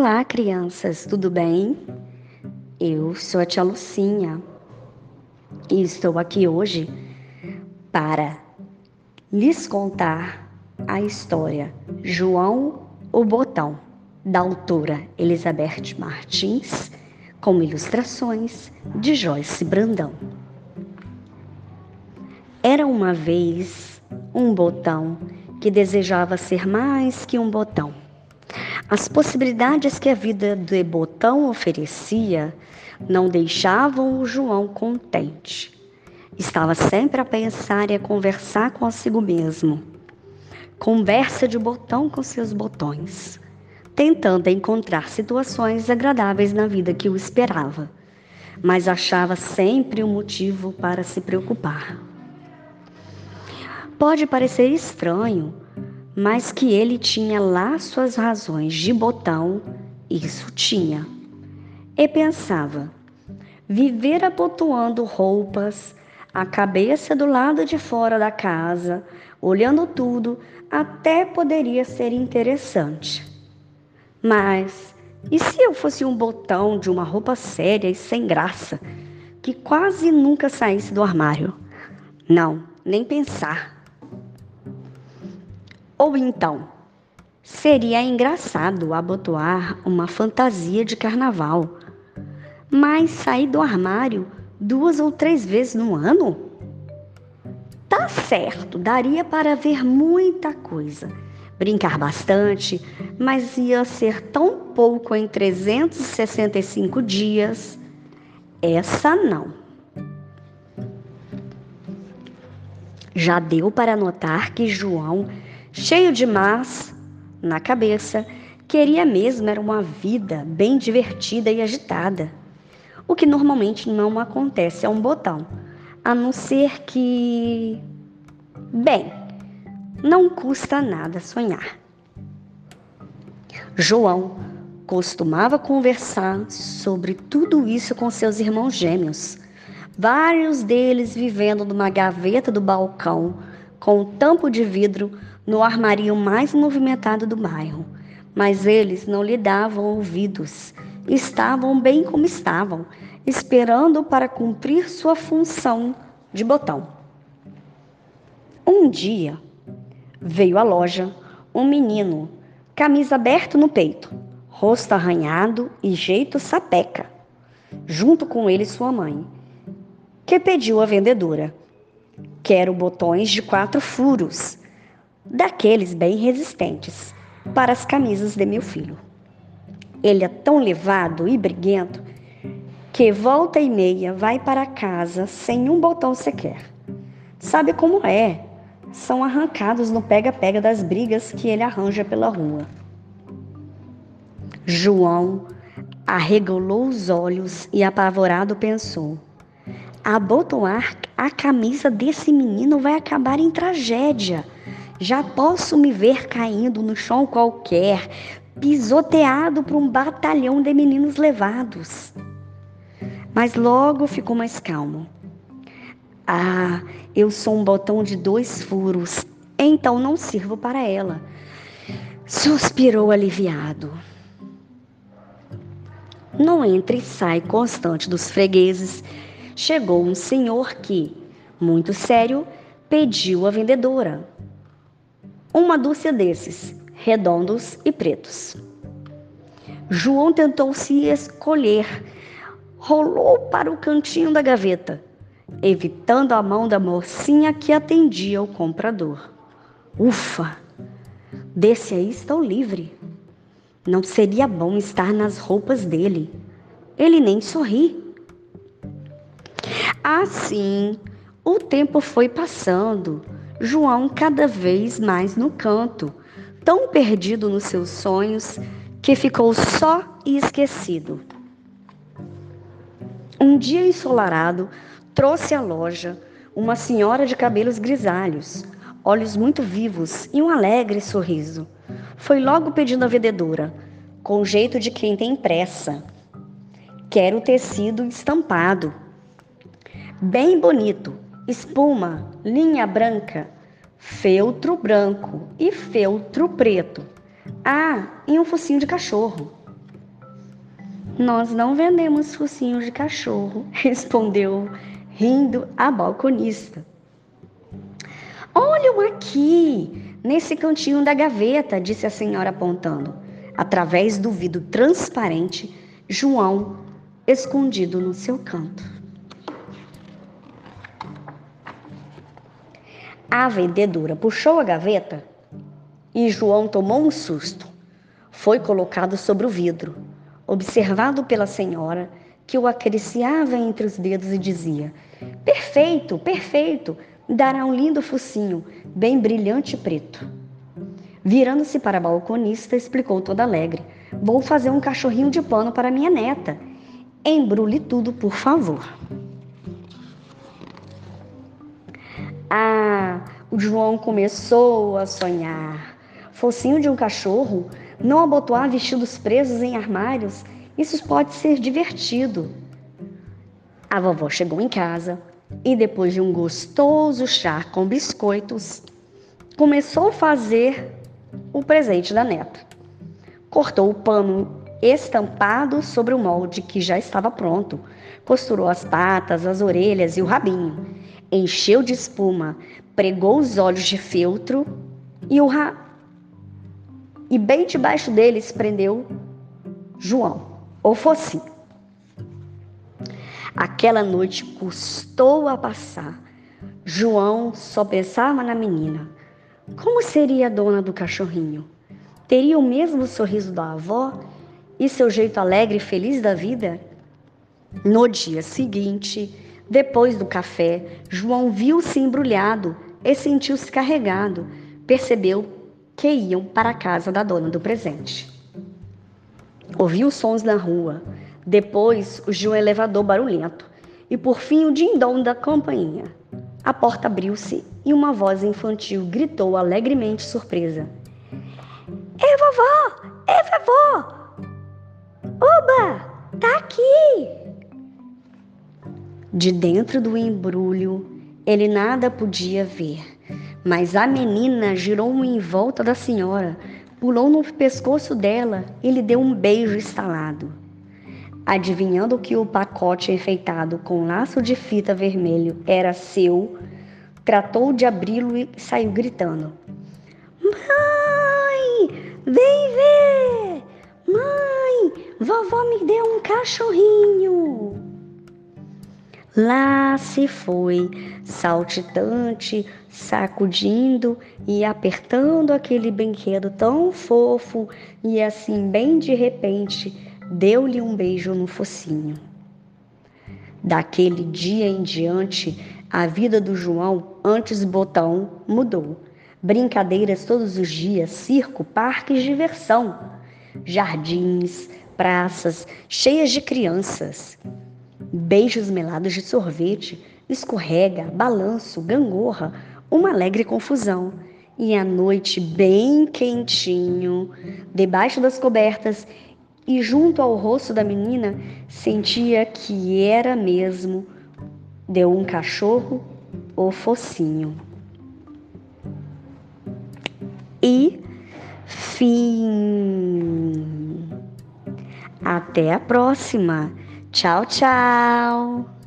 Olá, crianças, tudo bem? Eu sou a tia Lucinha e estou aqui hoje para lhes contar a história João o Botão, da autora Elizabeth Martins, com ilustrações de Joyce Brandão. Era uma vez um botão que desejava ser mais que um botão as possibilidades que a vida de Botão oferecia não deixavam o João contente. Estava sempre a pensar e a conversar consigo mesmo. Conversa de botão com seus botões, tentando encontrar situações agradáveis na vida que o esperava, mas achava sempre um motivo para se preocupar. Pode parecer estranho, mas que ele tinha lá suas razões de botão, isso tinha. E pensava: viver abotoando roupas, a cabeça do lado de fora da casa, olhando tudo, até poderia ser interessante. Mas e se eu fosse um botão de uma roupa séria e sem graça, que quase nunca saísse do armário? Não, nem pensar. Ou então, seria engraçado abotoar uma fantasia de carnaval, mas sair do armário duas ou três vezes no ano? Tá certo, daria para ver muita coisa, brincar bastante, mas ia ser tão pouco em 365 dias. Essa não. Já deu para notar que João cheio de más na cabeça, queria mesmo era uma vida bem divertida e agitada, o que normalmente não acontece a um botão, a não ser que. Bem, não custa nada sonhar. João costumava conversar sobre tudo isso com seus irmãos gêmeos, vários deles vivendo numa gaveta do balcão com um tampo de vidro no armário mais movimentado do bairro, mas eles não lhe davam ouvidos. Estavam bem como estavam, esperando para cumprir sua função de botão. Um dia, veio à loja um menino, camisa aberta no peito, rosto arranhado e jeito sapeca. Junto com ele sua mãe, que pediu à vendedora: Quero botões de quatro furos daqueles bem resistentes, para as camisas de meu filho. Ele é tão levado e briguento que volta e meia vai para casa sem um botão sequer. Sabe como é? São arrancados no pega-pega das brigas que ele arranja pela rua. João arregalou os olhos e apavorado pensou: abotoar a camisa desse menino vai acabar em tragédia. Já posso me ver caindo no chão qualquer, pisoteado por um batalhão de meninos levados. Mas logo ficou mais calmo. Ah, eu sou um botão de dois furos, então não sirvo para ela. Suspirou aliviado. No entra e sai constante dos fregueses, chegou um senhor que, muito sério, pediu à vendedora uma dúzia desses, redondos e pretos. João tentou se escolher, rolou para o cantinho da gaveta, evitando a mão da mocinha que atendia o comprador. Ufa! Desse aí estou livre. Não seria bom estar nas roupas dele. Ele nem sorri. Assim, o tempo foi passando. João cada vez mais no canto, tão perdido nos seus sonhos que ficou só e esquecido. Um dia ensolarado, trouxe à loja uma senhora de cabelos grisalhos, olhos muito vivos e um alegre sorriso. Foi logo pedindo à vendedora, com jeito de quem tem pressa. Quero tecido estampado. Bem bonito, espuma, linha branca, feltro branco e feltro preto. Ah, e um focinho de cachorro. Nós não vendemos focinhos de cachorro, respondeu, rindo a balconista. Olham aqui, nesse cantinho da gaveta, disse a senhora apontando. Através do vidro transparente, João escondido no seu canto. A vendedora puxou a gaveta e João tomou um susto. Foi colocado sobre o vidro observado pela senhora, que o acariciava entre os dedos e dizia: Perfeito, perfeito, dará um lindo focinho, bem brilhante e preto. Virando-se para a balconista, explicou toda alegre: Vou fazer um cachorrinho de pano para minha neta. Embrulhe tudo, por favor. Ah, o João começou a sonhar. Focinho de um cachorro não abotoar vestidos presos em armários, isso pode ser divertido. A vovó chegou em casa e, depois de um gostoso chá com biscoitos, começou a fazer o presente da neta. Cortou o pano estampado sobre o molde que já estava pronto, costurou as patas, as orelhas e o rabinho, encheu de espuma, pregou os olhos de feltro e o, ra e bem debaixo deles prendeu João, ou fosse. Aquela noite custou a passar. João só pensava na menina. Como seria a dona do cachorrinho? Teria o mesmo sorriso da avó e seu jeito alegre e feliz da vida? No dia seguinte, depois do café, João viu-se embrulhado e sentiu-se carregado. Percebeu que iam para a casa da dona do presente. Ouviu sons na rua, depois os de um elevador barulhento e por fim o dindom da campainha. A porta abriu-se e uma voz infantil gritou alegremente surpresa: É vovó! É vovó! Oba! Tá aqui! De dentro do embrulho, ele nada podia ver mas a menina girou em volta da senhora, pulou no pescoço dela e lhe deu um beijo estalado. Adivinhando que o pacote enfeitado com laço de fita vermelho era seu, tratou de abri-lo e saiu gritando: Mãe, vem ver! Mãe, vovó me deu um cachorrinho! Lá se foi, saltitante, sacudindo e apertando aquele brinquedo tão fofo, e assim, bem de repente, deu-lhe um beijo no focinho. Daquele dia em diante, a vida do João, antes botão, mudou. Brincadeiras todos os dias, circo, parques, diversão, jardins, praças cheias de crianças, beijos melados de sorvete, escorrega, balanço, gangorra, uma alegre confusão. E à noite, bem quentinho, debaixo das cobertas e junto ao rosto da menina, sentia que era mesmo de um cachorro ou focinho. E fim. Até a próxima. Tchau, tchau.